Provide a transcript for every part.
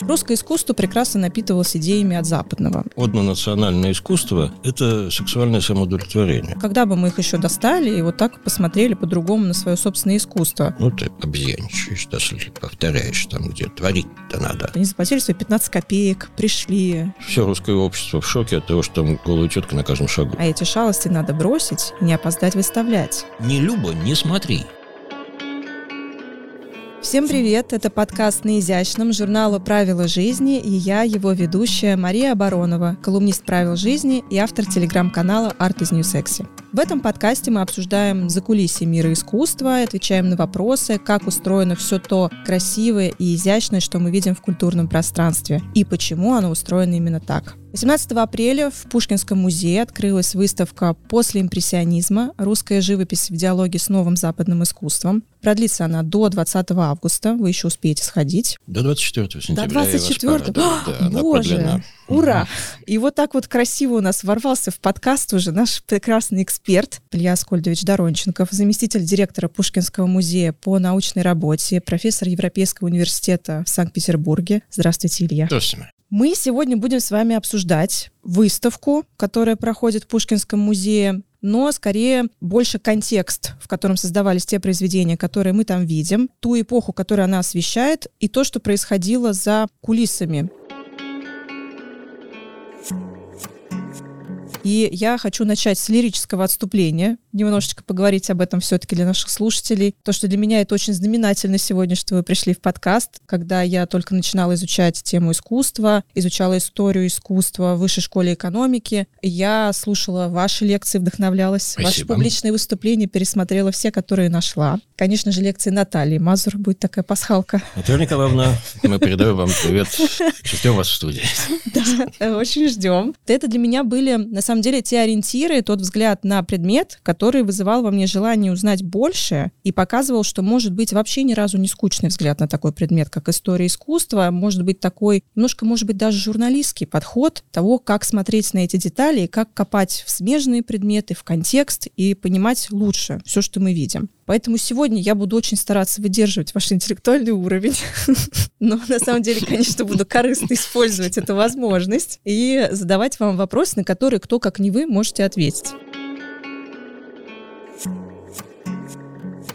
Русское искусство прекрасно напитывалось идеями от западного. Однонациональное искусство – это сексуальное самоудовлетворение. Когда бы мы их еще достали и вот так посмотрели по-другому на свое собственное искусство? Ну, ты обезьяничаешь, если повторяешь там, где творить-то надо. Они заплатили свои 15 копеек, пришли. Все русское общество в шоке от того, что там голая тетка на каждом шагу. А эти шалости надо бросить не опоздать выставлять. Не Люба, не смотри. Всем привет! Это подкаст «На изящном» журнала «Правила жизни» и я, его ведущая Мария Оборонова, колумнист «Правил жизни» и автор телеграм-канала «Art is New Sexy». В этом подкасте мы обсуждаем закулисье мира искусства, отвечаем на вопросы, как устроено все то красивое и изящное, что мы видим в культурном пространстве, и почему оно устроено именно так. 18 апреля в Пушкинском музее открылась выставка «После импрессионизма. Русская живопись в диалоге с новым западным искусством». Продлится она до 20 августа. Вы еще успеете сходить. До 24 сентября. До 24 да, да, Боже! Ура! И вот так вот красиво у нас ворвался в подкаст уже наш прекрасный эксперт Илья Аскольдович Доронченков, заместитель директора Пушкинского музея по научной работе, профессор Европейского университета в Санкт-Петербурге. Здравствуйте, Илья. Здравствуйте. Мы сегодня будем с вами обсуждать выставку, которая проходит в Пушкинском музее, но скорее больше контекст, в котором создавались те произведения, которые мы там видим, ту эпоху, которую она освещает, и то, что происходило за кулисами И я хочу начать с лирического отступления, немножечко поговорить об этом все-таки для наших слушателей. То, что для меня это очень знаменательно сегодня, что вы пришли в подкаст, когда я только начинала изучать тему искусства, изучала историю искусства в высшей школе экономики. Я слушала ваши лекции, вдохновлялась. Спасибо. Ваши публичные выступления пересмотрела все, которые нашла. Конечно же, лекции Натальи Мазур будет такая пасхалка. Наталья Николаевна, мы передаем вам привет. Ждем вас в студии. Да, очень ждем. Это для меня были, на самом самом деле те ориентиры, тот взгляд на предмет, который вызывал во мне желание узнать больше и показывал, что может быть вообще ни разу не скучный взгляд на такой предмет, как история искусства, может быть такой, немножко, может быть, даже журналистский подход того, как смотреть на эти детали как копать в смежные предметы, в контекст и понимать лучше все, что мы видим. Поэтому сегодня я буду очень стараться выдерживать ваш интеллектуальный уровень. Но на самом деле, конечно, буду корыстно использовать эту возможность и задавать вам вопросы, на которые кто, как не вы, можете ответить.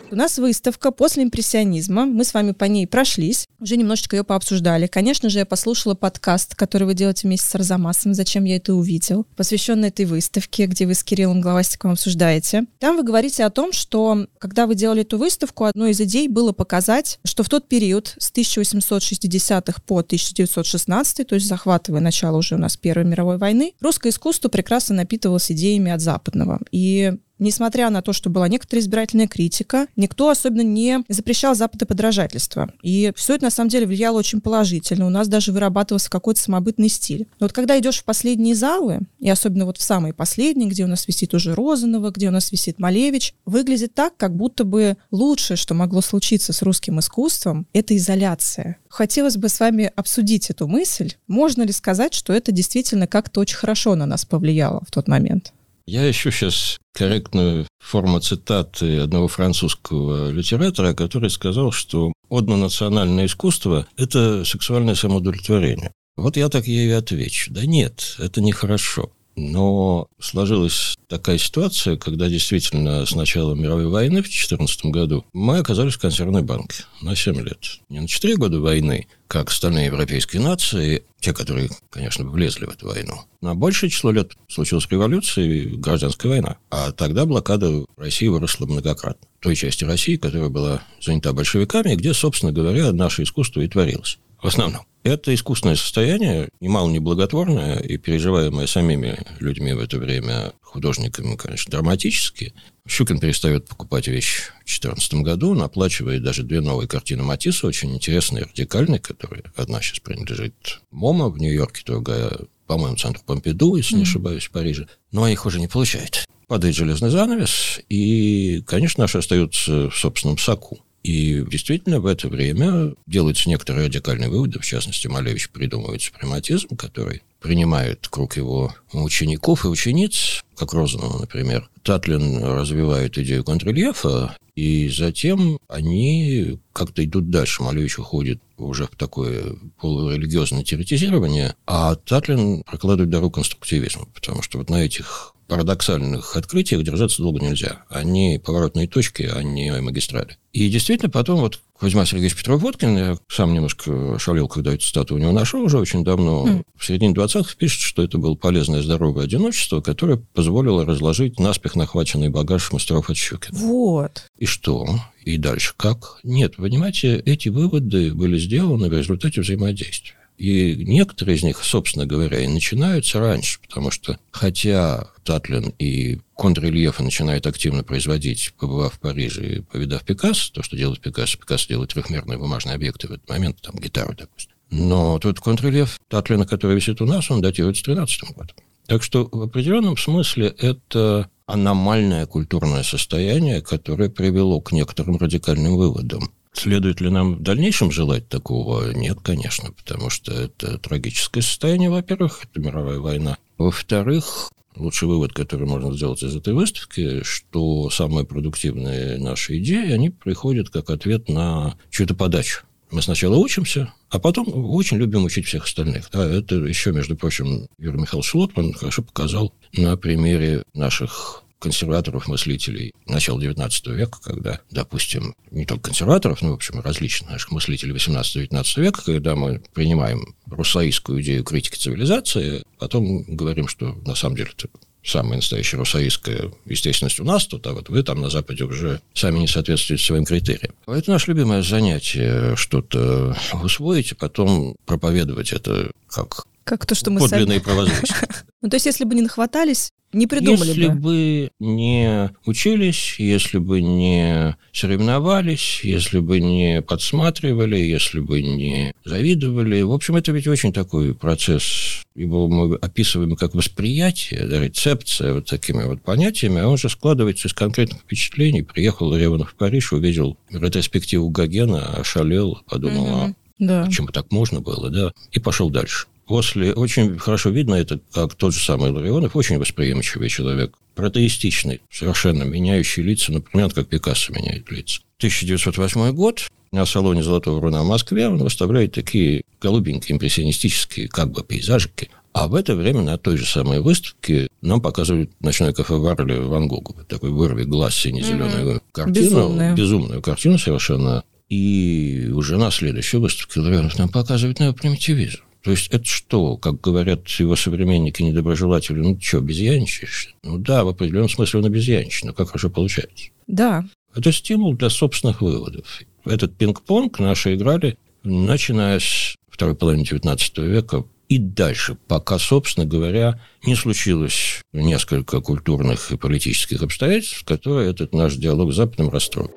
У нас выставка после импрессионизма. Мы с вами по ней прошлись, уже немножечко ее пообсуждали. Конечно же, я послушала подкаст, который вы делаете вместе с Арзамасом «Зачем я это увидел», посвященный этой выставке, где вы с Кириллом Главастиковым обсуждаете. Там вы говорите о том, что когда вы делали эту выставку, одной из идей было показать, что в тот период с 1860-х по 1916, то есть захватывая начало уже у нас Первой мировой войны, русское искусство прекрасно напитывалось идеями от западного. И несмотря на то, что была некоторая избирательная критика, никто особенно не запрещал западоподражательство. И все это на самом деле влияло очень положительно. У нас даже вырабатывался какой-то самобытный стиль. Но вот когда идешь в последние залы, и особенно вот в самые последние, где у нас висит уже Розанова, где у нас висит Малевич, выглядит так, как будто бы лучшее, что могло случиться с русским искусством, это изоляция. Хотелось бы с вами обсудить эту мысль. Можно ли сказать, что это действительно как-то очень хорошо на нас повлияло в тот момент? Я ищу сейчас корректную форму цитаты одного французского литератора, который сказал, что однонациональное искусство – это сексуальное самоудовлетворение. Вот я так ей и отвечу. Да нет, это нехорошо. Но сложилась такая ситуация, когда действительно с начала мировой войны в 2014 году мы оказались в консервной банке на 7 лет. Не на 4 года войны, как остальные европейские нации, те, которые, конечно, влезли в эту войну. На большее число лет случилась революция и гражданская война. А тогда блокада России выросла многократно. Той части России, которая была занята большевиками, где, собственно говоря, наше искусство и творилось. В основном. Это искусственное состояние, немало неблаготворное и переживаемое самими людьми в это время, художниками, конечно, драматически. Щукин перестает покупать вещи в 2014 году, он оплачивает даже две новые картины Матисса, очень интересные, радикальные, которые одна сейчас принадлежит МОМА в Нью-Йорке, другая, по-моему, центру Помпиду, если mm-hmm. не ошибаюсь, в Париже. Но их уже не получает. Падает железный занавес, и, конечно, наши остаются в собственном соку. И действительно в это время делаются некоторые радикальные выводы, в частности, Малевич придумывает супрематизм, который принимает круг его учеников и учениц, как Розанова, например. Татлин развивает идею контррельефа, и затем они как-то идут дальше. Малевич уходит уже в такое полурелигиозное теоретизирование, а Татлин прокладывает дорогу конструктивизму, потому что вот на этих парадоксальных открытиях держаться долго нельзя. Они поворотные точки, а не магистрали. И действительно, потом вот Кузьма Сергеевич Петров-Водкин, я сам немножко шалил, когда эту статую у него нашел уже очень давно, mm. в середине 20-х пишет, что это было полезное здоровое одиночество, которое позволило разложить наспех нахваченный багаж мастеров от Щукина. Вот. И что? И дальше как? Нет, понимаете, эти выводы были сделаны в результате взаимодействия. И некоторые из них, собственно говоря, и начинаются раньше, потому что хотя Татлин и контррельефы начинает активно производить, побывав в Париже и повидав Пикассо, то, что делает Пикассо, Пикассо делает трехмерные бумажные объекты в этот момент, там гитару, допустим. Но тот контррельеф Татлина, который висит у нас, он датируется 13 годом. Так что в определенном смысле это аномальное культурное состояние, которое привело к некоторым радикальным выводам. Следует ли нам в дальнейшем желать такого? Нет, конечно, потому что это трагическое состояние, во-первых, это мировая война. Во-вторых, лучший вывод, который можно сделать из этой выставки, что самые продуктивные наши идеи, они приходят как ответ на чью-то подачу. Мы сначала учимся, а потом очень любим учить всех остальных. Да, это еще, между прочим, Юрий Михайлович Лотман хорошо показал на примере наших консерваторов, мыслителей начала XIX века, когда, допустим, не только консерваторов, но, в общем, различных наших мыслителей XVIII-XIX века, когда мы принимаем руссоистскую идею критики цивилизации, потом говорим, что на самом деле это самая настоящая руссоистская естественность у нас тут, а вот вы там на Западе уже сами не соответствуете своим критериям. Это наше любимое занятие, что-то усвоить, и потом проповедовать это как как то, что мы подлинные сами... Ну, то есть, если бы не нахватались, не придумали если бы. Если бы не учились, если бы не соревновались, если бы не подсматривали, если бы не завидовали. В общем, это ведь очень такой процесс. Его мы описываем как восприятие, да, рецепция вот такими вот понятиями, а он же складывается из конкретных впечатлений. Приехал Реванов в Париж, увидел ретроспективу Гогена, ошалел, подумал, угу. а да. почему так можно было, да, и пошел дальше. После очень хорошо видно это, как тот же самый Ларионов, очень восприимчивый человек, протеистичный, совершенно меняющий лица, например, как Пикассо меняет лица. 1908 год, на салоне «Золотого руна» в Москве он выставляет такие голубенькие импрессионистические как бы пейзажики, а в это время на той же самой выставке нам показывают ночной кафе Варли Ван Гогу. Такой вырви глаз сине-зеленую mm-hmm. картину. Безумная. Безумную картину совершенно. И уже на следующей выставке Ларионов нам показывает неопримитивизм. То есть это что, как говорят его современники, недоброжелатели, ну что, обезьяничаешь? Ну да, в определенном смысле он обезьяничает, но как хорошо получается. Да. Это стимул для собственных выводов. Этот пинг-понг наши играли, начиная с второй половины XIX века и дальше, пока, собственно говоря, не случилось несколько культурных и политических обстоятельств, которые этот наш диалог с Западом расстроил.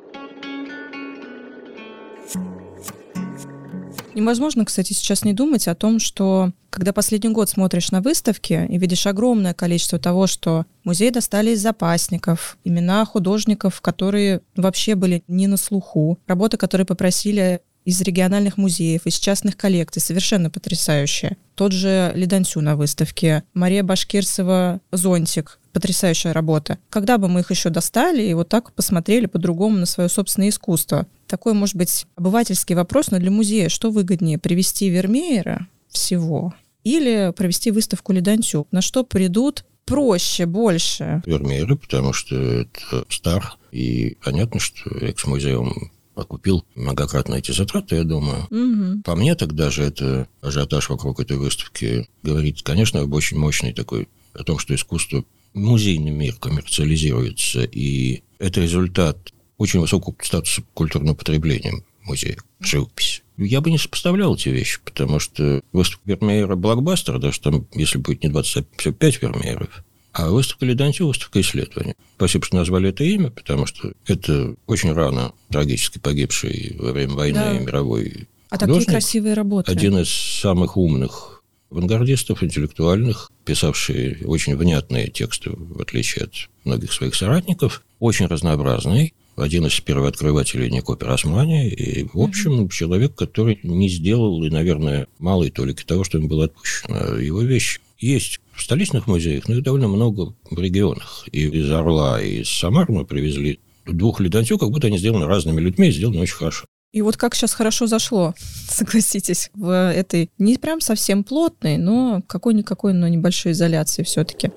Невозможно, кстати, сейчас не думать о том, что когда последний год смотришь на выставки и видишь огромное количество того, что музей достали из запасников, имена художников, которые вообще были не на слуху, работы, которые попросили из региональных музеев, из частных коллекций, совершенно потрясающие. Тот же Ледансю на выставке, Мария Башкирцева «Зонтик», потрясающая работа. Когда бы мы их еще достали и вот так посмотрели по-другому на свое собственное искусство? Такой, может быть, обывательский вопрос, но для музея что выгоднее, привести Вермеера всего или провести выставку Ледансю? На что придут проще, больше? Вермеера, потому что это стар, и понятно, что экс-музеум окупил многократно эти затраты, я думаю. Угу. По мне тогда же это ажиотаж вокруг этой выставки говорит, конечно, об очень мощной такой, о том, что искусство, музейный мир коммерциализируется, и это результат очень высокого статуса культурного потребления музея, живопись. Я бы не сопоставлял эти вещи, потому что выставка Вермеера блокбастер, даже там, если будет не 25 Вермееров, а выставка Леданти – выставка исследования. Спасибо, что назвали это имя, потому что это очень рано трагически погибший во время войны да. мировой А такие красивые работы. Один из самых умных авангардистов, интеллектуальных, писавший очень внятные тексты, в отличие от многих своих соратников, очень разнообразный, один из первооткрывателей Никопер Османи, и, в общем, человек, который не сделал, и, наверное, малой толики того, что ему было отпущено. Его вещь есть в столичных музеях, но их довольно много в регионах. И из Орла, и из Самар мы привезли двух ледантю, как будто они сделаны разными людьми и сделаны очень хорошо. И вот как сейчас хорошо зашло, согласитесь, в этой не прям совсем плотной, но какой-никакой, но небольшой изоляции все-таки.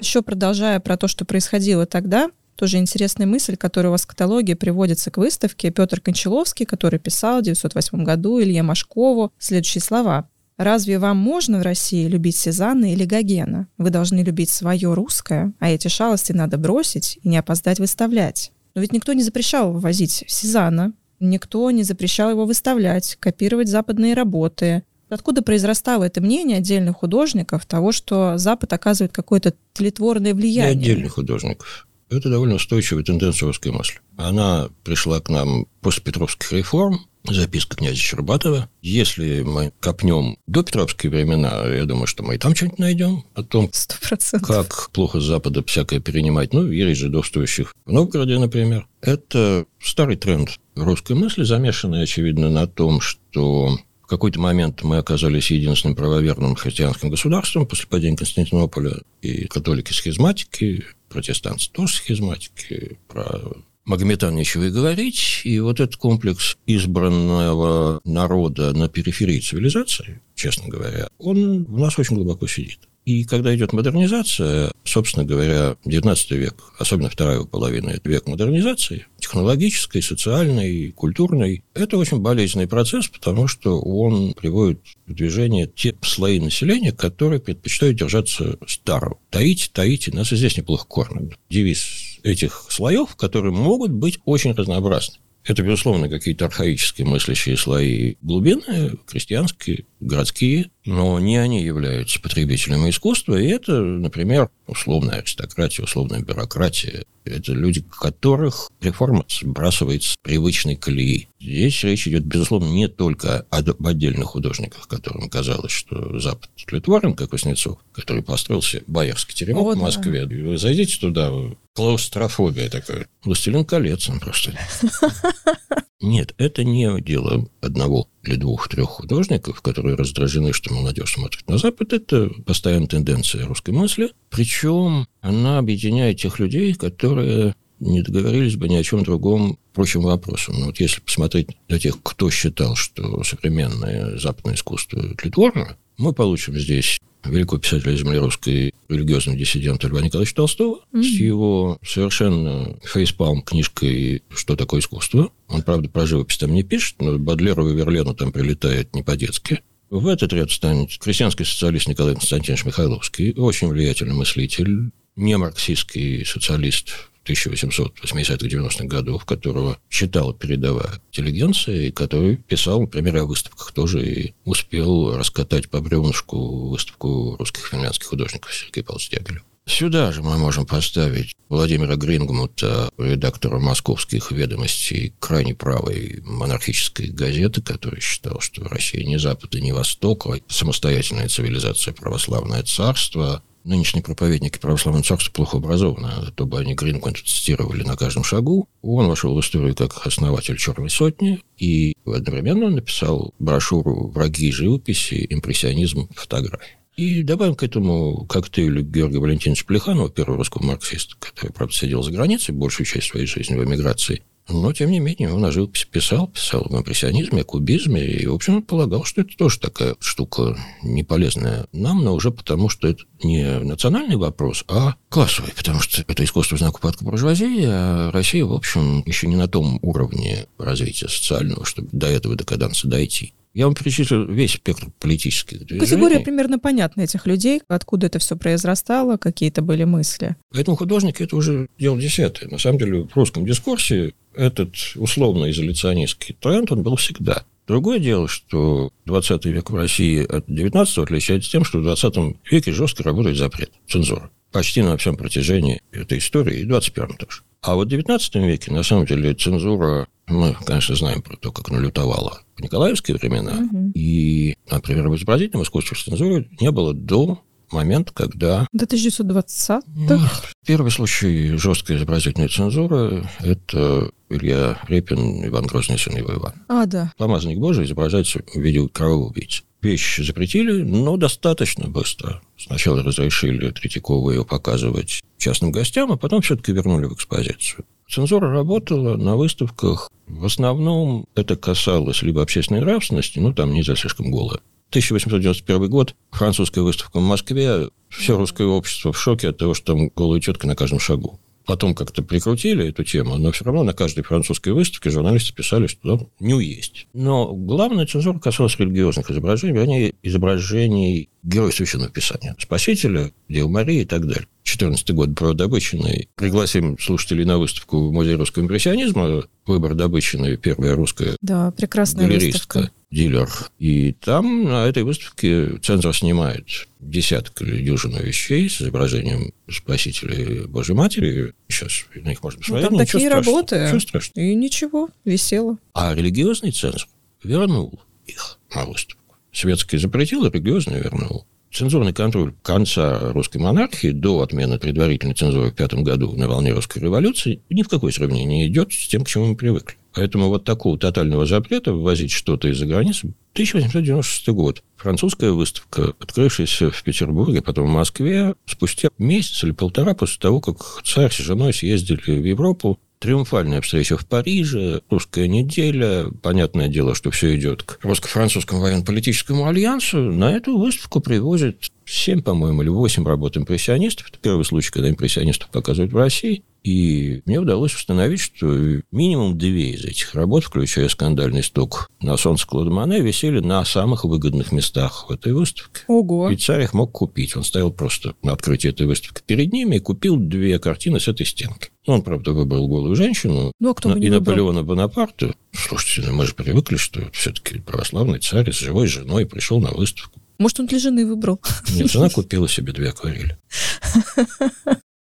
Еще продолжая про то, что происходило тогда, тоже интересная мысль, которая у вас в каталоге приводится к выставке. Петр Кончаловский, который писал в 1908 году Илье Машкову следующие слова. Разве вам можно в России любить Сезанна или Гогена? Вы должны любить свое русское, а эти шалости надо бросить и не опоздать выставлять. Но ведь никто не запрещал вывозить Сезанна, никто не запрещал его выставлять, копировать западные работы. Откуда произрастало это мнение отдельных художников того, что Запад оказывает какое-то тлетворное влияние? Не отдельных художников. Это довольно устойчивая тенденция русской мысли. Она пришла к нам после Петровских реформ, записка князя Щербатова. Если мы копнем до Петровские времена, я думаю, что мы и там что-нибудь найдем о том, 100%. как плохо с Запада всякое перенимать. Ну, есть жидовствующих в Новгороде, например. Это старый тренд русской мысли, замешанный, очевидно, на том, что в какой-то момент мы оказались единственным правоверным христианским государством после падения Константинополя, и католики-схизматики, протестанты тоже схизматики, про Магометан нечего и говорить, и вот этот комплекс избранного народа на периферии цивилизации, честно говоря, он в нас очень глубоко сидит. И когда идет модернизация, собственно говоря, 19 век, особенно вторая половина, это век модернизации, технологической, социальной, культурной, это очень болезненный процесс, потому что он приводит в движение те слои населения, которые предпочитают держаться старого. Таите, таите, нас и здесь неплохо кормят. Девиз этих слоев, которые могут быть очень разнообразны. Это, безусловно, какие-то архаические мыслящие слои глубинные, крестьянские, городские, но не они являются потребителями искусства, и это, например, условная аристократия, условная бюрократия. Это люди, которых реформа сбрасывает с привычной колеи. Здесь речь идет, безусловно, не только об отдельных художниках, которым казалось, что Запад тлетворен, как Васнецов, который построился боярский теремок О, в Москве. Да. Вы зайдите туда, клаустрофобия такая. Властелин колец он просто. Нет, это не дело одного или двух-трех художников, которые раздражены, что молодежь смотрит на Запад. Это постоянная тенденция русской мысли. Причем она объединяет тех людей, которые не договорились бы ни о чем другом прочим вопросам. Но вот если посмотреть на тех, кто считал, что современное западное искусство тлетворно, мы получим здесь великого писателя земли русской, религиозного диссидента Льва Николаевича Толстого, mm-hmm. с его совершенно фейспалм книжкой «Что такое искусство?». Он, правда, про живопись там не пишет, но Бадлеру и Верлену там прилетает не по-детски. В этот ряд станет крестьянский социалист Николай Константинович Михайловский, очень влиятельный мыслитель, не марксистский социалист, 1880-90-х годов, которого читала передовая интеллигенция, и который писал, например, о выставках тоже, и успел раскатать по бревнышку выставку русских финляндских художников Сергея Павловича Дягилева. Сюда же мы можем поставить Владимира Грингмута, редактора московских ведомостей крайне правой монархической газеты, который считал, что Россия не Запад и не Восток, а самостоятельная цивилизация, православное царство, нынешние проповедники православного царства плохо образованы, а то бы они Гринквинт цитировали на каждом шагу. Он вошел в историю как основатель «Черной сотни», и одновременно написал брошюру «Враги живописи. Импрессионизм. Фотографии». И добавим к этому коктейлю Георгия Валентиновича Плеханова, первого русского марксиста, который, правда, сидел за границей большую часть своей жизни в эмиграции, но, тем не менее, он о живописи писал, писал в импрессионизме, о кубизме, и, в общем, полагал, что это тоже такая штука неполезная нам, но уже потому, что это не национальный вопрос, а классовый, потому что это искусство знак упадка буржуазии, а Россия, в общем, еще не на том уровне развития социального, чтобы до этого декаданса дойти. Я вам перечислил весь спектр политических движений. Категория примерно понятна этих людей, откуда это все произрастало, какие это были мысли. Поэтому художники это уже дело десятое. На самом деле в русском дискурсе этот условно-изоляционистский тренд, он был всегда. Другое дело, что 20 век в России от 19 отличается тем, что в 20 веке жестко работает запрет, цензура. Почти на всем протяжении этой истории, и в 21 тоже. А вот в 19 веке, на самом деле, цензура, мы, конечно, знаем про то, как она лютовала в Николаевские времена. Угу. И, например, в изобразительном искусстве цензуры не было до момента, когда... До 1920-х? Первый случай жесткой изобразительной цензуры – это Илья Репин, Иван Грозный, сын его Иван. А, да. Помазанник Божий изображается в виде кровавого убийцы. вещь запретили, но достаточно быстро. Сначала разрешили Третьякову ее показывать частным гостям, а потом все-таки вернули в экспозицию. Цензура работала на выставках. В основном это касалось либо общественной нравственности, ну, там нельзя слишком голое. 1891 год, французская выставка в Москве, все русское общество в шоке от того, что там голая тетка на каждом шагу. Потом как-то прикрутили эту тему, но все равно на каждой французской выставке журналисты писали, что там ню есть. Но главная цензура касалась религиозных изображений, вернее, изображений героя Священного Писания, Спасителя, Девы Марии и так далее. 14 год про Добычиной. Пригласим слушателей на выставку в Музей русского импрессионизма. Выбор Добычиной, первая русская да, прекрасная галеристка, дилер. И там на этой выставке цензор снимает десяток или дюжину вещей с изображением Спасителя Божьей Матери. Сейчас на них можно посмотреть. Ну, там такие страшного, работы. Ничего страшного. И ничего, весело. А религиозный цензор вернул их на выставку. Светский запретил, а религиозный вернул. Цензурный контроль конца русской монархии до отмены предварительной цензуры в пятом году на волне русской революции ни в какое сравнение не идет с тем, к чему мы привыкли. Поэтому вот такого тотального запрета ввозить что-то из-за границы 1896 год. Французская выставка, открывшаяся в Петербурге, потом в Москве, спустя месяц или полтора после того, как царь с женой съездили в Европу, Триумфальная встреча в Париже, русская неделя. Понятное дело, что все идет к русско-французскому военно-политическому альянсу. На эту выставку привозят 7, по-моему, или 8 работ импрессионистов. Это первый случай, когда импрессионистов показывают в России. И мне удалось установить, что минимум две из этих работ, включая скандальный стук на солнце Клода Мане, висели на самых выгодных местах в этой выставке. Ого. И царь их мог купить. Он стоял просто на открытии этой выставки перед ними и купил две картины с этой стенки. Он, правда, выбрал голую женщину ну, а кто и Наполеона Бонапарта. Слушайте, ну мы же привыкли, что все-таки православный царь с живой женой пришел на выставку. Может, он для жены выбрал? Нет, жена купила себе две акварели.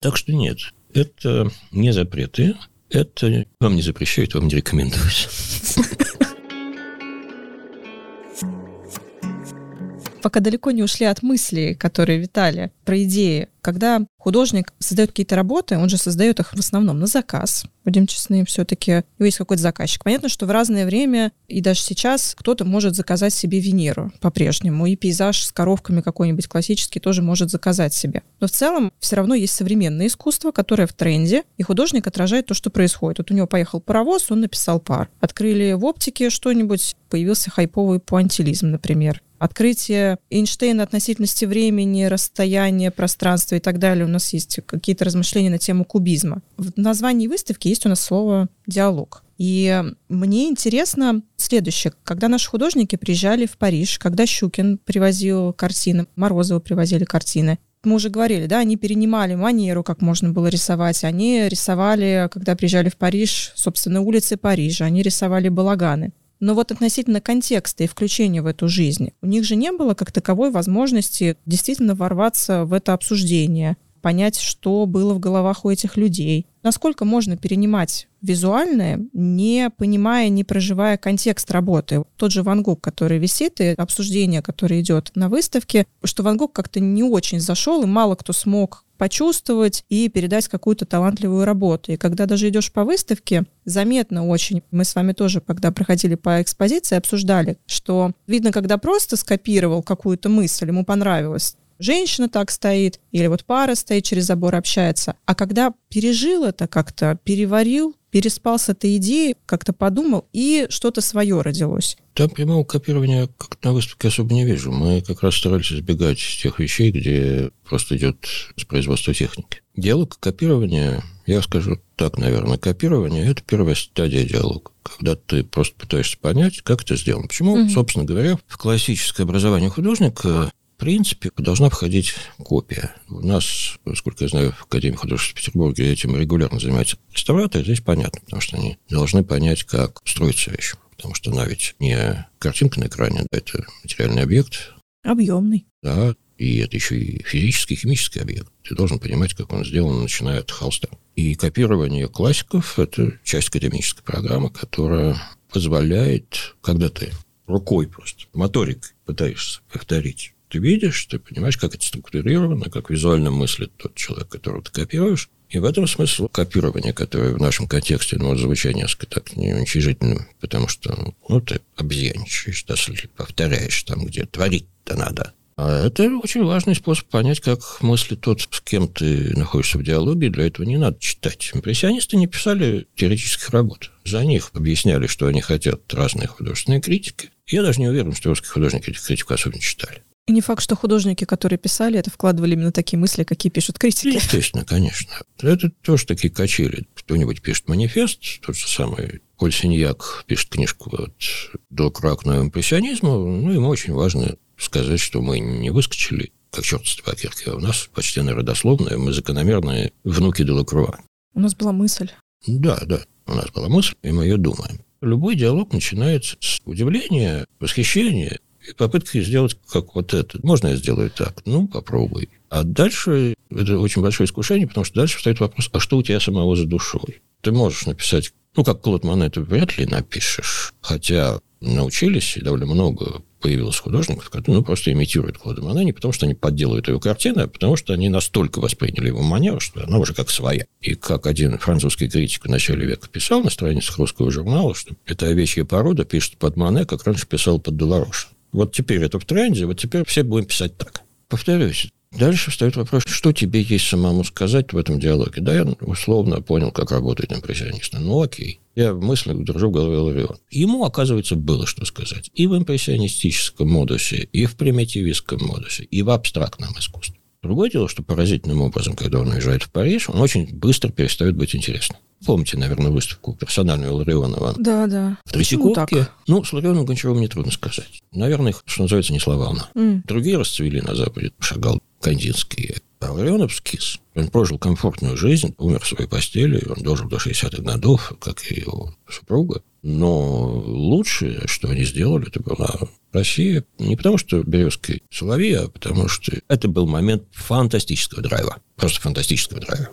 Так что нет, это не запреты, это вам не запрещают, вам не рекомендуют. Пока далеко не ушли от мыслей, которые витали про идеи когда художник создает какие-то работы, он же создает их в основном на заказ. Будем честны, все-таки у есть какой-то заказчик. Понятно, что в разное время и даже сейчас кто-то может заказать себе Венеру по-прежнему, и пейзаж с коровками какой-нибудь классический тоже может заказать себе. Но в целом все равно есть современное искусство, которое в тренде, и художник отражает то, что происходит. Вот у него поехал паровоз, он написал пар. Открыли в оптике что-нибудь, появился хайповый пуантилизм, например открытие Эйнштейна относительности времени, расстояния, пространства и так далее. Нас есть какие-то размышления на тему кубизма. В названии выставки есть у нас слово «диалог». И мне интересно следующее. Когда наши художники приезжали в Париж, когда Щукин привозил картины, Морозова привозили картины, мы уже говорили, да, они перенимали манеру, как можно было рисовать. Они рисовали, когда приезжали в Париж, собственно, улицы Парижа, они рисовали балаганы. Но вот относительно контекста и включения в эту жизнь, у них же не было как таковой возможности действительно ворваться в это обсуждение, понять, что было в головах у этих людей. Насколько можно перенимать визуальное, не понимая, не проживая контекст работы. Тот же Ван Гог, который висит, и обсуждение, которое идет на выставке, что Ван Гог как-то не очень зашел, и мало кто смог почувствовать и передать какую-то талантливую работу. И когда даже идешь по выставке, заметно очень, мы с вами тоже, когда проходили по экспозиции, обсуждали, что видно, когда просто скопировал какую-то мысль, ему понравилось, женщина так стоит, или вот пара стоит, через забор общается. А когда пережил это как-то, переварил, переспал с этой идеей, как-то подумал, и что-то свое родилось. Там прямого копирования как на выставке особо не вижу. Мы как раз старались избегать тех вещей, где просто идет с производства техники. Диалог копирования, я скажу так, наверное, копирование – это первая стадия диалога. Когда ты просто пытаешься понять, как это сделано. Почему, угу. собственно говоря, в классическое образование художника в принципе, должна входить копия. У нас, сколько я знаю, в Академии художеств в Петербурге этим регулярно занимаются реставраторы. Здесь понятно, потому что они должны понять, как строится вещь. Потому что она ведь не картинка на экране, да, это материальный объект. Объемный. Да, и это еще и физический, химический объект. Ты должен понимать, как он сделан, начиная от холста. И копирование классиков – это часть академической программы, которая позволяет, когда ты рукой просто, моторикой пытаешься повторить ты видишь, ты понимаешь, как это структурировано, как визуально мыслит тот человек, которого ты копируешь, И в этом смысл копирования, которое в нашем контексте ну, звучит несколько так неуничижительным, потому что ну, ты объяничаешь, если повторяешь там, где творить-то надо. А это очень важный способ понять, как мыслит тот, с кем ты находишься в диалоге. Для этого не надо читать. Импрессионисты не писали теоретических работ. За них объясняли, что они хотят разные художественные критики. Я даже не уверен, что русские художники этих критику особенно читали. И не факт, что художники, которые писали это, вкладывали именно такие мысли, какие пишут критики. Естественно, конечно. Это тоже такие качели. Кто-нибудь пишет манифест, тот же самый Поль Синьяк пишет книжку от до к импрессионизму. Ну, ему очень важно сказать, что мы не выскочили, как черт с табакерки, а у нас почтенная родословная, мы закономерные внуки Делакруа. У нас была мысль. Да, да, у нас была мысль, и мы ее думаем. Любой диалог начинается с удивления, восхищения попытки сделать как вот это. Можно я сделаю так? Ну, попробуй. А дальше это очень большое искушение, потому что дальше встает вопрос, а что у тебя самого за душой? Ты можешь написать, ну, как Клод Мане, ты вряд ли напишешь, хотя научились, и довольно много появилось художников, которые ну, просто имитируют Клода Моне не потому, что они подделывают его картины, а потому, что они настолько восприняли его манеру, что она уже как своя. И как один французский критик в начале века писал на страницах русского журнала, что эта овечья порода пишет под Моне, как раньше писал под Деларош. Вот теперь это в тренде, вот теперь все будем писать так. Повторюсь, Дальше встает вопрос, что тебе есть самому сказать в этом диалоге. Да, я условно понял, как работает импрессионист. Ну, окей. Я в мыслях держу в голове Ларион. Ему, оказывается, было что сказать. И в импрессионистическом модусе, и в примитивистском модусе, и в абстрактном искусстве. Другое дело, что поразительным образом, когда он уезжает в Париж, он очень быстро перестает быть интересным. Помните, наверное, выставку персональную Ларионова? Да, да. В Третьяковке. Ну, с Ларионовым Гончаровым нетрудно сказать. Наверное, их, что называется, не слова волна. Mm. Другие расцвели на Западе. Шагал Кандинский. А Ларионов скис. Он прожил комфортную жизнь, умер в своей постели, он дожил до 60-х годов, как и его супруга. Но лучшее, что они сделали, это была Россия. Не потому, что Березка Соловей, а потому что это был момент фантастического драйва. Просто фантастического драйва.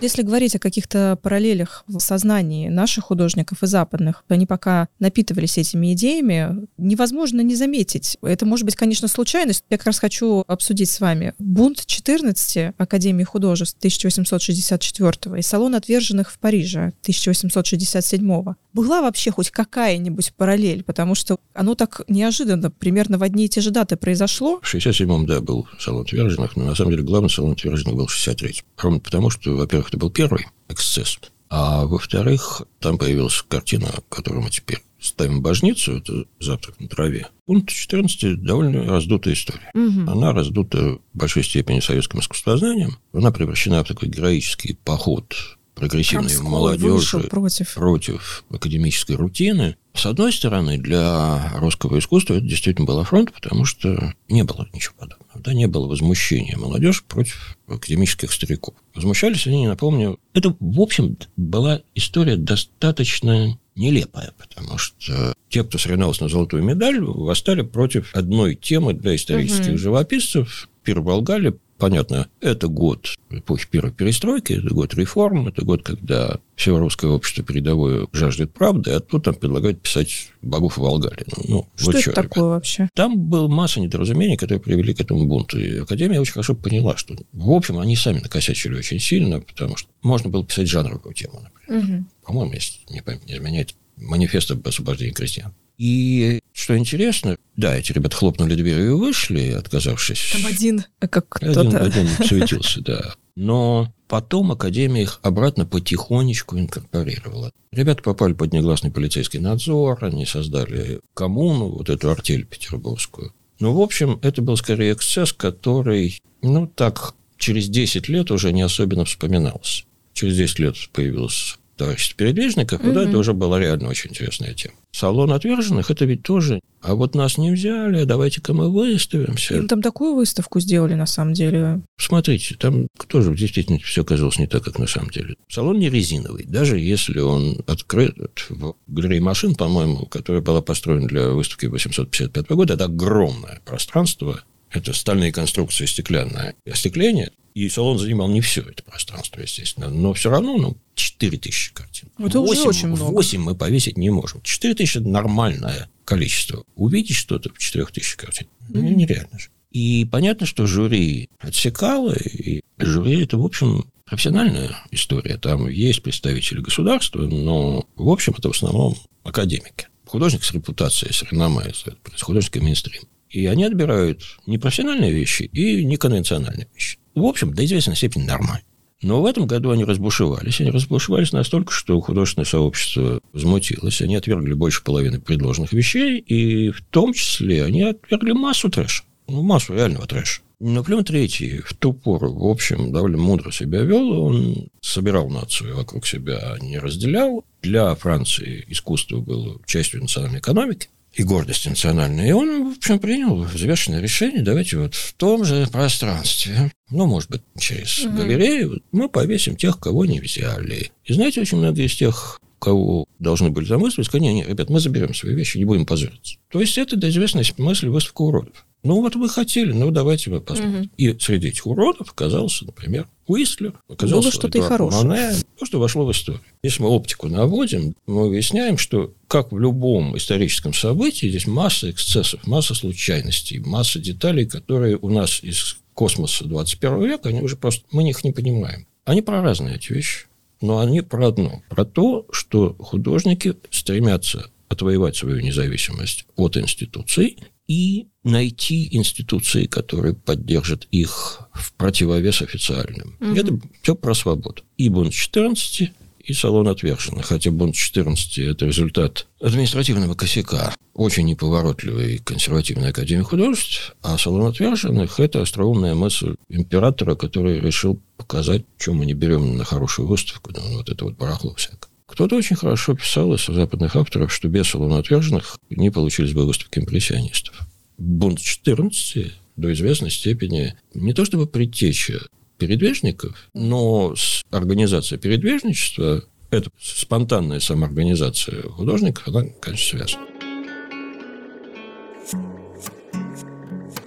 Если говорить о каких-то параллелях в сознании наших художников и западных, они пока напитывались этими идеями, невозможно не заметить. Это может быть, конечно, случайность. Я как раз хочу обсудить с вами бунт 14 Академии художеств 1864 и салон отверженных в Париже 1867. Была вообще хоть какая-нибудь параллель, потому что оно так неожиданно, примерно в одни и те же даты произошло. В 67-м, да, был салон отверженных, но на самом деле главный салон отверженных был в 63-м. Ровно потому, что, во-первых, это был первый эксцесс. А во-вторых, там появилась картина, которую мы теперь ставим божницу, это «Завтрак на траве». Пункт 14 – довольно раздутая история. Угу. Она раздута в большой степени советским искусствознанием. Она превращена в такой героический поход прогрессивной Крамской молодежи против. против академической рутины. С одной стороны, для русского искусства это действительно был фронт, потому что не было ничего подобного. Да, не было возмущения молодежи против академических стариков. Возмущались они, напомню, это, в общем, была история достаточно нелепая, потому что те, кто соревновался на золотую медаль, восстали против одной темы для исторических угу. живописцев. Пир Волгали понятно, это год эпохи первой перестройки, это год реформ, это год, когда все русское общество передовое жаждет правды, а тут там предлагают писать богов в Волгале. Ну, что это что, такое ребят? вообще? Там был масса недоразумений, которые привели к этому бунту. И Академия очень хорошо поняла, что, в общем, они сами накосячили очень сильно, потому что можно было писать жанровую тему, например. Угу. По-моему, если не память не изменяет, манифест об освобождении крестьян. И что интересно, да, эти ребята хлопнули дверью и вышли, отказавшись. Там один, как кто-то. Один, один светился, да. Но потом Академия их обратно потихонечку инкорпорировала. Ребята попали под негласный полицейский надзор, они создали коммуну, вот эту артель петербургскую. Ну, в общем, это был скорее эксцесс, который, ну, так, через 10 лет уже не особенно вспоминался. Через 10 лет появился товариществ передвижников, угу. да, это уже была реально очень интересная тема. Салон отверженных – это ведь тоже, а вот нас не взяли, давайте-ка мы выставимся. Им там такую выставку сделали, на самом деле. Смотрите, там тоже действительно все оказалось не так, как на самом деле. Салон не резиновый, даже если он открыт в галерее машин, по-моему, которая была построена для выставки 855 года, это огромное пространство, это стальные конструкции, стеклянное остекление, и салон занимал не все это пространство, естественно. Но все равно, ну, 4 тысячи картин. Это 8, уже очень много. 8 мы повесить не можем. 4 тысячи – нормальное количество. Увидеть что-то в 4 тысяч картин mm-hmm. нереально же. И понятно, что жюри отсекало, и жюри это, в общем, профессиональная история. Там есть представители государства, но, в общем, это в основном академики. Художник с репутацией, с реноме, с художественный мейнстрим. И они отбирают не профессиональные вещи и не конвенциональные вещи. В общем, до известной степени нормально. Но в этом году они разбушевались. Они разбушевались настолько, что художественное сообщество возмутилось. Они отвергли больше половины предложенных вещей, и в том числе они отвергли массу трэша. Ну, массу реального трэша. Наполеон III в ту пору, в общем, довольно мудро себя вел. Он собирал нацию вокруг себя, не разделял. Для Франции искусство было частью национальной экономики и гордость национальная. И он, в общем, принял взвешенное решение, давайте вот в том же пространстве, ну, может быть, через угу. галерею, мы повесим тех, кого не взяли. И знаете, очень многие из тех, кого должны были там выставить, сказали, нет, нет, ребят, мы заберем свои вещи, не будем позориться. То есть это до известной мысли выставка уродов. Ну, вот вы хотели, ну, давайте вы посмотрим. Угу. И среди этих уродов оказался, например, Уистлер, оказался что-то и хорошее. Моне, то, что вошло в историю. Если мы оптику наводим, мы выясняем, что, как в любом историческом событии, здесь масса эксцессов, масса случайностей, масса деталей, которые у нас из космоса 21 века, они уже просто, мы их не понимаем. Они про разные эти вещи, но они про одно, про то, что художники стремятся отвоевать свою независимость от институций и найти институции, которые поддержат их в противовес официальным. Угу. Это все про свободу. И Бунт 14, и салон отверженных. Хотя Бунт 14 – это результат административного косяка очень неповоротливой консервативной академии художеств, а салон отверженных – это остроумная мысль императора, который решил показать, чем мы не берем на хорошую выставку, ну, вот это вот барахло всякое. Кто-то очень хорошо писал из западных авторов, что без отверженных не получились бы выставки импрессионистов. Бунт 14 до известной степени не то чтобы предтеча передвижников, но с организацией передвижничества, это спонтанная самоорганизация художников, она, конечно, связана.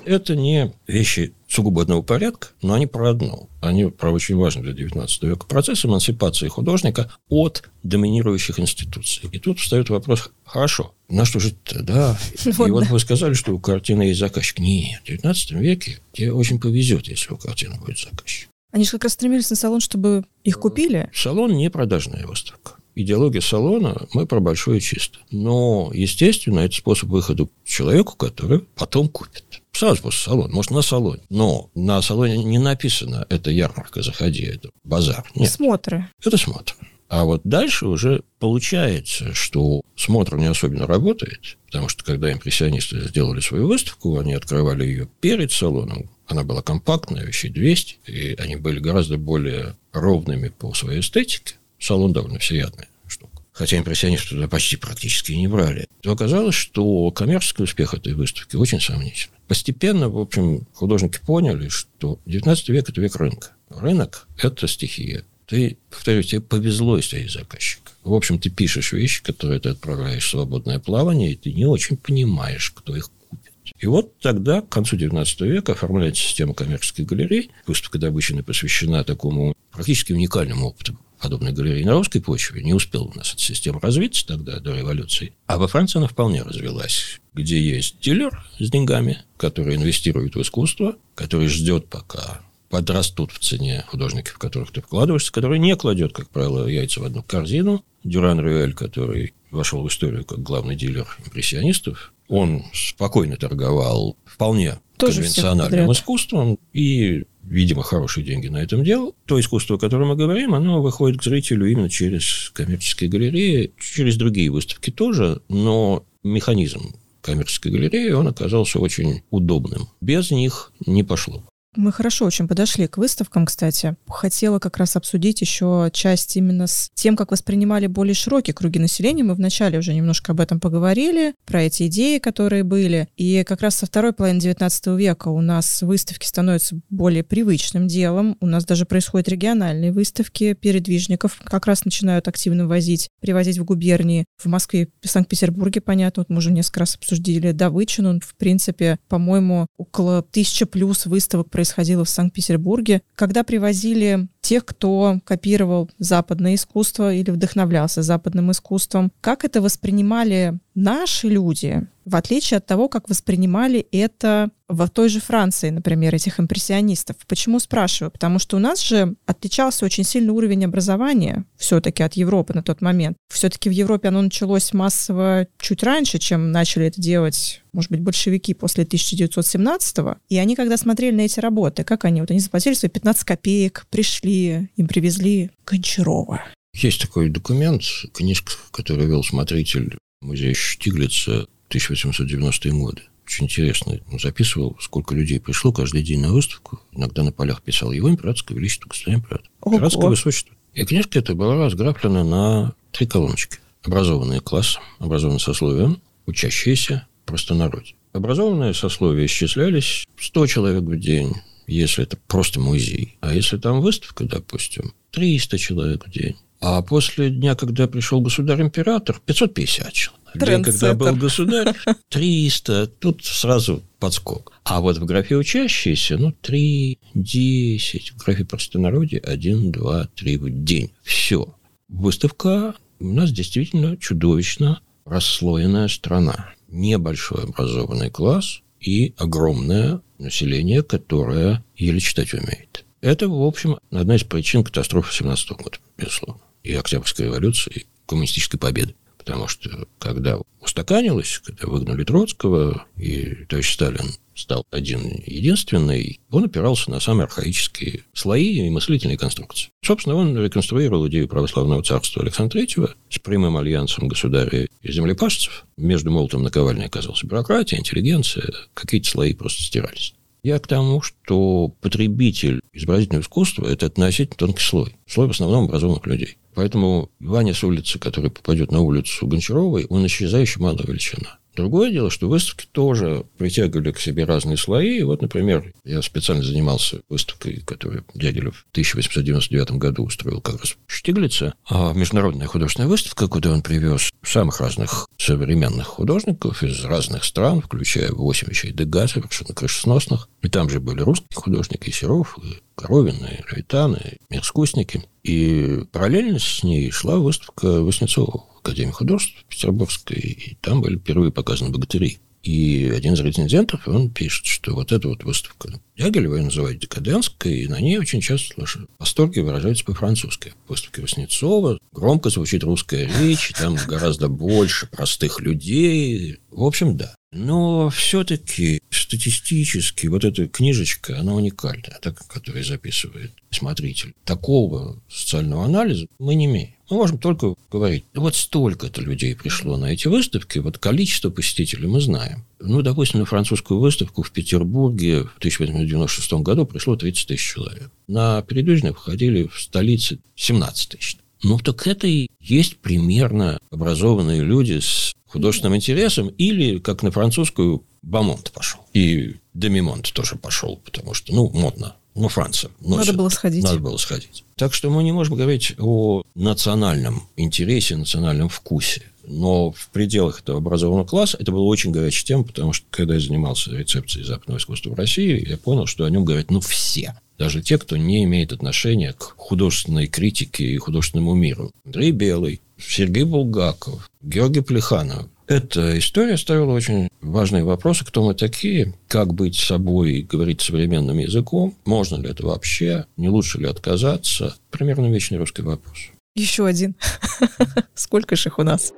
Это не вещи сугубо одного порядка, но они про одно. Они про очень важный для XIX века процесс эмансипации художника от доминирующих институций. И тут встает вопрос, хорошо, на что жить-то, да? Вот, и вот да. вы сказали, что у картины есть заказчик. Нет, в XIX веке тебе очень повезет, если у картины будет заказчик. Они же как раз стремились на салон, чтобы их купили. Салон не продажная выставка идеология салона, мы про большое чисто. Но, естественно, это способ выхода человеку, который потом купит. Сразу после салона, может, на салоне. Но на салоне не написано «это ярмарка, заходи, это базар». Нет. Смотры. Это смотры. А вот дальше уже получается, что смотр не особенно работает, потому что когда импрессионисты сделали свою выставку, они открывали ее перед салоном, она была компактная, вещей 200, и они были гораздо более ровными по своей эстетике салон довольно штука. Хотя импрессионисты туда почти практически не брали. То оказалось, что коммерческий успех этой выставки очень сомнительный. Постепенно, в общем, художники поняли, что 19 век – это век рынка. Рынок – это стихия. Ты, повторюсь, тебе повезло, если есть заказчик. В общем, ты пишешь вещи, которые ты отправляешь в свободное плавание, и ты не очень понимаешь, кто их купит. И вот тогда, к концу XIX века, оформляется система коммерческих галерей. Выставка добычина посвящена такому практически уникальному опыту подобной галереи на русской почве. Не успела у нас эта система развиться тогда, до революции. А во Франции она вполне развелась, где есть дилер с деньгами, который инвестирует в искусство, который ждет, пока подрастут в цене художники, в которых ты вкладываешься, который не кладет, как правило, яйца в одну корзину. Дюран Рюэль, который вошел в историю как главный дилер импрессионистов, он спокойно торговал вполне Тоже конвенциональным искусством и видимо, хорошие деньги на этом делал. То искусство, о котором мы говорим, оно выходит к зрителю именно через коммерческие галереи, через другие выставки тоже, но механизм коммерческой галереи, он оказался очень удобным. Без них не пошло. Мы хорошо очень подошли к выставкам, кстати. Хотела как раз обсудить еще часть именно с тем, как воспринимали более широкие круги населения. Мы вначале уже немножко об этом поговорили, про эти идеи, которые были. И как раз со второй половины XIX века у нас выставки становятся более привычным делом. У нас даже происходят региональные выставки передвижников, как раз начинают активно возить, привозить в губернии. В Москве, в Санкт-Петербурге, понятно, вот мы уже несколько раз обсудили Давычин. Он, в принципе, по-моему, около тысячи плюс выставок происходило в Санкт-Петербурге. Когда привозили тех, кто копировал западное искусство или вдохновлялся западным искусством. Как это воспринимали наши люди, в отличие от того, как воспринимали это в той же Франции, например, этих импрессионистов. Почему спрашиваю? Потому что у нас же отличался очень сильный уровень образования все-таки от Европы на тот момент. Все-таки в Европе оно началось массово чуть раньше, чем начали это делать, может быть, большевики после 1917-го. И они, когда смотрели на эти работы, как они? Вот они заплатили свои 15 копеек, пришли, им привезли Гончарова. Есть такой документ, книжка, которую вел смотритель музея Штиглица 1890-е годы. Очень интересно. Он записывал, сколько людей пришло каждый день на выставку. Иногда на полях писал его императорское величество, государь император. Императорское высочество. И книжка эта была разграфлена на три колоночки. Образованные классы, образованные сословия, учащиеся, простонародье. Образованные сословия исчислялись 100 человек в день, если это просто музей. А если там выставка, допустим, 300 человек в день. А после дня, когда пришел государь-император, 550 человек. День, когда был государь, 300. Тут сразу подскок. А вот в графе учащиеся, ну, 3, 10. В графе простонародья 1, 2, 3 в день. Все. Выставка у нас действительно чудовищно расслоенная страна. Небольшой образованный класс и огромное население, которое еле читать умеет. Это, в общем, одна из причин катастрофы 17 года, безусловно и Октябрьской революции, и коммунистической победы. Потому что когда устаканилось, когда выгнали Троцкого, и товарищ Сталин стал один единственный, он опирался на самые архаические слои и мыслительные конструкции. Собственно, он реконструировал идею православного царства Александра III с прямым альянсом государя и землепашцев. Между молотом наковальней оказалась бюрократия, интеллигенция, какие-то слои просто стирались. Я к тому, что потребитель изобразительного искусства – это относительно тонкий слой. Слой в основном образованных людей. Поэтому Ваня с улицы, который попадет на улицу Гончаровой, он исчезающе малая величина. Другое дело, что выставки тоже притягивали к себе разные слои. И вот, например, я специально занимался выставкой, которую Дягилев в 1899 году устроил как раз в Штиглице. А международная художественная выставка, куда он привез самых разных современных художников из разных стран, включая 8 вещей Дега, совершенно крышесносных. И там же были русские художники, и Серов, и Коровин, и Левитан, и Мирскустники. И параллельно с ней шла выставка Васнецова Академии художеств Петербургской, и там были впервые показаны богатыри. И один из рецензентов, он пишет, что вот эта вот выставка Дягилева ее называют декадентской, и на ней очень часто слышу восторги выражаются по-французски. Выставка Васнецова, громко звучит русская речь, там гораздо больше простых людей. В общем, да. Но все-таки статистически вот эта книжечка, она уникальная, так, которую записывает смотритель. Такого социального анализа мы не имеем. Мы можем только говорить, вот столько-то людей пришло на эти выставки, вот количество посетителей мы знаем. Ну, допустим, на французскую выставку в Петербурге в 1896 году пришло 30 тысяч человек. На передвижных входили в столице 17 тысяч. Ну, так это и есть примерно образованные люди с художественным интересом, или, как на французскую, Бамонт пошел. И Демимонт тоже пошел, потому что, ну, модно. Ну, Франция. Носит. Надо было сходить. Надо было сходить. Так что мы не можем говорить о национальном интересе, национальном вкусе. Но в пределах этого образованного класса это было очень горячая тема, потому что когда я занимался рецепцией западного искусства в России, я понял, что о нем говорят, ну, все. Даже те, кто не имеет отношения к художественной критике и художественному миру. Андрей Белый, Сергей Булгаков, Георгий Плеханов, эта история ставила очень важные вопросы, кто мы такие, как быть собой и говорить современным языком, можно ли это вообще, не лучше ли отказаться. Примерно вечный русский вопрос. Еще один. Сколько же их у нас?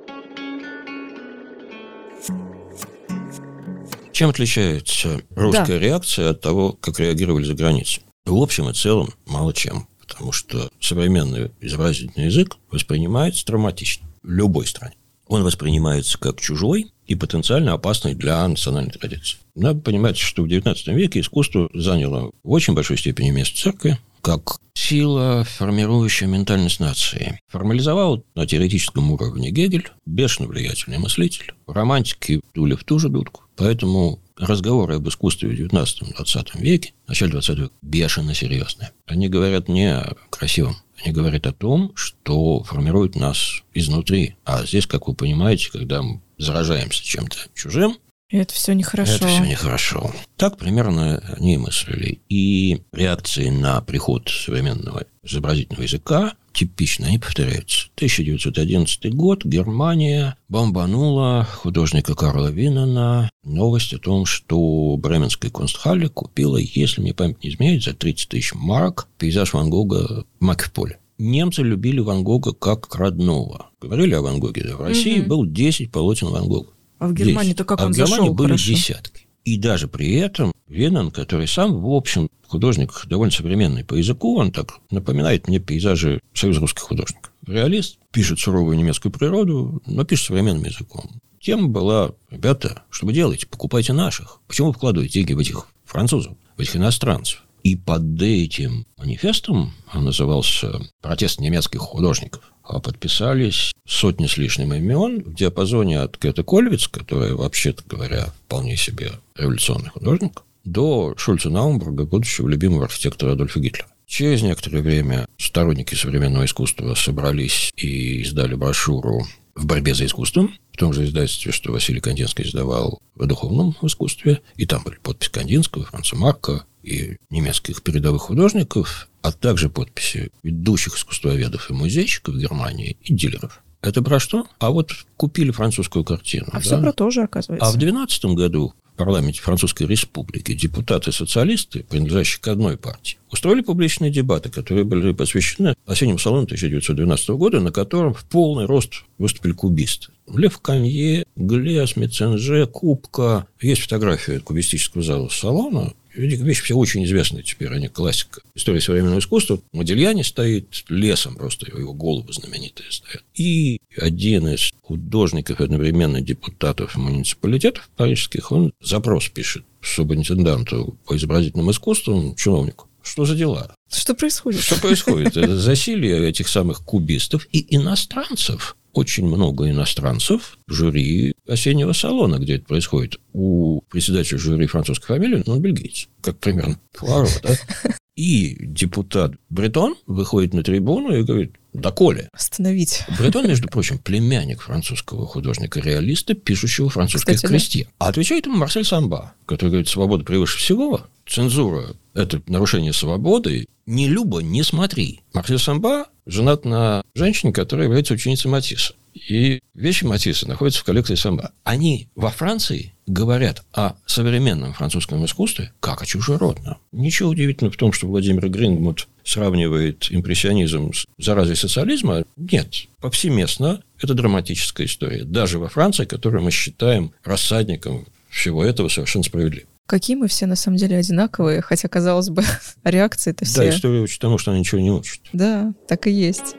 Чем отличается русская да. реакция от того, как реагировали за границей? В общем и целом, мало чем. Потому что современный изобразительный язык воспринимается травматично в любой стране он воспринимается как чужой и потенциально опасный для национальной традиции. Надо понимать, что в XIX веке искусство заняло в очень большой степени место церкви, как сила, формирующая ментальность нации. Формализовал на теоретическом уровне Гегель, бешено влиятельный мыслитель. Романтики дули в ту же дудку. Поэтому разговоры об искусстве в XIX-XX веке, начале XX века, бешено серьезные. Они говорят не о красивом, они говорят о том, что формирует нас изнутри. А здесь, как вы понимаете, когда мы заражаемся чем-то чужим, И это все нехорошо. Это все нехорошо. Так примерно они мыслили. И реакции на приход современного изобразительного языка типично, они повторяются. 1911 год, Германия бомбанула художника Карла Виннена новость о том, что Бременская Кунстхалле купила, если мне память не изменяет, за 30 тысяч марок пейзаж Ван Гога Маковое поле. Немцы любили Ван Гога как родного. Говорили о Ван Гоге, да, в России угу. был 10 полотен Ван Гога. А в Германии-то как а он в Германии зашел были хорошо. десятки. И даже при этом Венан, который сам, в общем, художник довольно современный по языку, он так напоминает мне пейзажи союза русских художников. Реалист, пишет суровую немецкую природу, но пишет современным языком. Тема была, ребята, что вы делаете? Покупайте наших. Почему вы вкладываете деньги в этих французов, в этих иностранцев? И под этим манифестом, он назывался «Протест немецких художников», подписались сотни с лишним имен в диапазоне от Кэта Кольвиц, которая, вообще-то говоря, вполне себе революционный художник, до Шульца Наумбурга, будущего любимого архитектора Адольфа Гитлера. Через некоторое время сторонники современного искусства собрались и издали брошюру в борьбе за искусство, в том же издательстве, что Василий Кандинский издавал в духовном искусстве, и там были подписи Кандинского, Франца Марка и немецких передовых художников, а также подписи ведущих искусствоведов и музейщиков Германии и дилеров. Это про что? А вот купили французскую картину. А да? все про то же, оказывается. А в 12 году в парламенте Французской Республики депутаты-социалисты, принадлежащие к одной партии, устроили публичные дебаты, которые были посвящены осеннему салону 1912 года, на котором в полный рост выступили кубисты. Лев Канье, Глес, Меценже, Кубка. Есть фотография кубистического зала салона. Вещи все очень известны теперь, они классика истории современного искусства. Модельяне стоит лесом просто, его головы знаменитые стоят. И один из художников, одновременно депутатов муниципалитетов парижских, он запрос пишет субинтенданту по изобразительным искусствам, чиновнику. Что за дела? Что происходит? Что происходит? Это засилие этих самых кубистов и иностранцев. Очень много иностранцев в жюри осеннего салона, где это происходит. У председателя жюри французской фамилии, ну, он бельгиец, как примерно Пуаро, да? И депутат Бретон выходит на трибуну и говорит, да коли. Остановить. Бретон, между прочим, племянник французского художника-реалиста, пишущего французских Кстати, да. А отвечает ему Марсель Самба, который говорит, свобода превыше всего, цензура – это нарушение свободы, не люба, не смотри. Марсель Самба женат на женщине, которая является ученицей Матисса. И вещи Матисса находятся в коллекции Самба. Они во Франции говорят о современном французском искусстве как о чужеродном. Ничего удивительного в том, что Владимир Грингмут сравнивает импрессионизм с заразой социализма. Нет, повсеместно это драматическая история. Даже во Франции, которую мы считаем рассадником всего этого совершенно справедливо. Какие мы все на самом деле одинаковые, хотя, казалось бы, реакции-то все. Да, история учит тому, что она ничего не учит. Да, так и есть.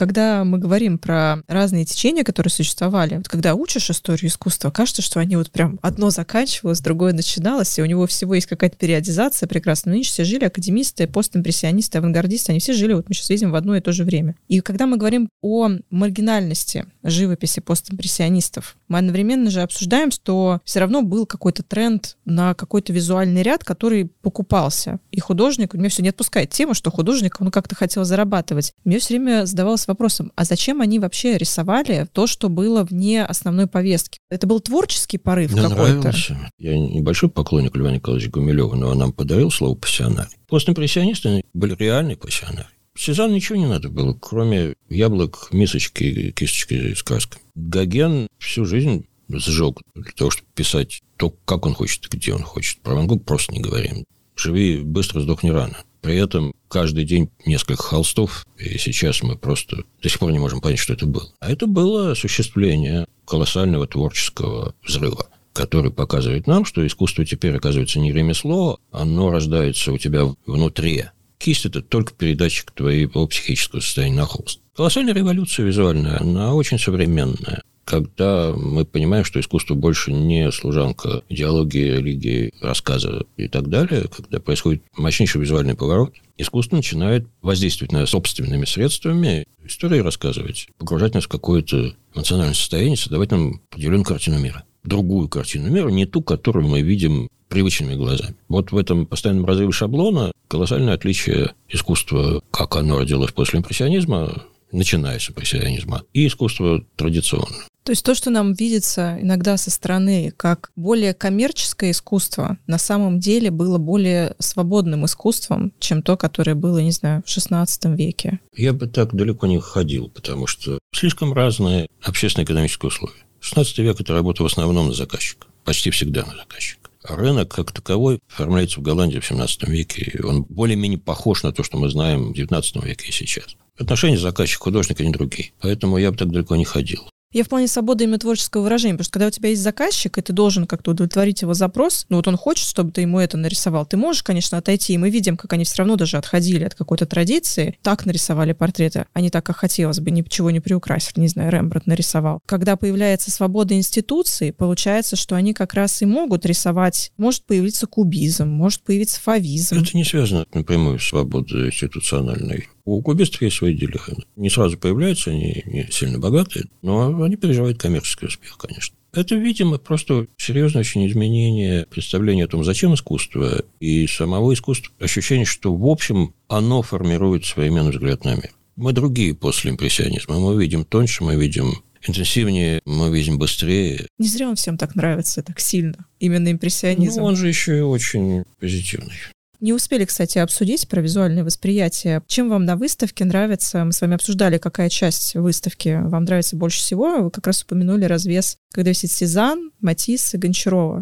Когда мы говорим про разные течения, которые существовали, вот когда учишь историю искусства, кажется, что они вот прям одно заканчивалось, другое начиналось, и у него всего есть какая-то периодизация прекрасная. Но они все жили, академисты, постимпрессионисты, авангардисты, они все жили, вот мы сейчас видим, в одно и то же время. И когда мы говорим о маргинальности живописи постимпрессионистов, мы одновременно же обсуждаем, что все равно был какой-то тренд на какой-то визуальный ряд, который покупался. И художник, меня все не отпускает тема, что художник, он как-то хотел зарабатывать. Мне все время задавалось вопросом, а зачем они вообще рисовали то, что было вне основной повестки? Это был творческий порыв Мне какой-то? нравился. Я небольшой поклонник Льва Николаевича Гумилева, но он нам подарил слово «пассионарий». Постимпрессионисты были реальные пассионарии. Сезон ничего не надо было, кроме яблок, мисочки, кисточки с краской. Гоген всю жизнь сжег для того, чтобы писать то, как он хочет и где он хочет. Про Ван Гог просто не говорим. Живи быстро, сдохни рано. При этом каждый день несколько холстов, и сейчас мы просто до сих пор не можем понять, что это было. А это было осуществление колоссального творческого взрыва который показывает нам, что искусство теперь, оказывается, не ремесло, оно рождается у тебя внутри. Кисть – это только передатчик твоего психического состояния на холст. Колоссальная революция визуальная, она очень современная. Когда мы понимаем, что искусство больше не служанка идеологии, религии, рассказа и так далее, когда происходит мощнейший визуальный поворот, искусство начинает воздействовать на собственными средствами, истории рассказывать, погружать нас в какое-то эмоциональное состояние, создавать нам определенную картину мира. Другую картину мира, не ту, которую мы видим привычными глазами. Вот в этом постоянном разрыве шаблона колоссальное отличие искусства, как оно родилось после импрессионизма, начиная с импрессионизма, и искусство традиционное. То есть то, что нам видится иногда со стороны как более коммерческое искусство, на самом деле было более свободным искусством, чем то, которое было, не знаю, в XVI веке. Я бы так далеко не ходил, потому что слишком разные общественно-экономические условия. 16 век – это работа в основном на заказчика, почти всегда на заказчика. Рынок как таковой оформляется в Голландии в 17 веке, и он более-менее похож на то, что мы знаем в 19 веке и сейчас. Отношения заказчик-художник, они другие. Поэтому я бы так далеко не ходил. Я в плане свободы именно творческого выражения, потому что когда у тебя есть заказчик, и ты должен как-то удовлетворить его запрос, ну вот он хочет, чтобы ты ему это нарисовал, ты можешь, конечно, отойти, и мы видим, как они все равно даже отходили от какой-то традиции, так нарисовали портреты, а не так, как хотелось бы, ничего не приукрасили, не знаю, Рембрандт нарисовал. Когда появляется свобода институции, получается, что они как раз и могут рисовать, может появиться кубизм, может появиться фавизм. Это не связано напрямую с свободой институциональной. У кубистов есть свои дела. Не сразу появляются, они не сильно богатые, но они переживают коммерческий успех, конечно. Это, видимо, просто серьезное очень изменение представления о том, зачем искусство, и самого искусства. Ощущение, что, в общем, оно формирует современный взгляд на мир. Мы другие после импрессионизма. Мы видим тоньше, мы видим интенсивнее, мы видим быстрее. Не зря он всем так нравится, так сильно. Именно импрессионизм. Ну, он же еще и очень позитивный. Не успели, кстати, обсудить про визуальное восприятие. Чем вам на выставке нравится? Мы с вами обсуждали, какая часть выставки вам нравится больше всего. Вы как раз упомянули развес, когда висит Сезанн, Матисс и Гончарова.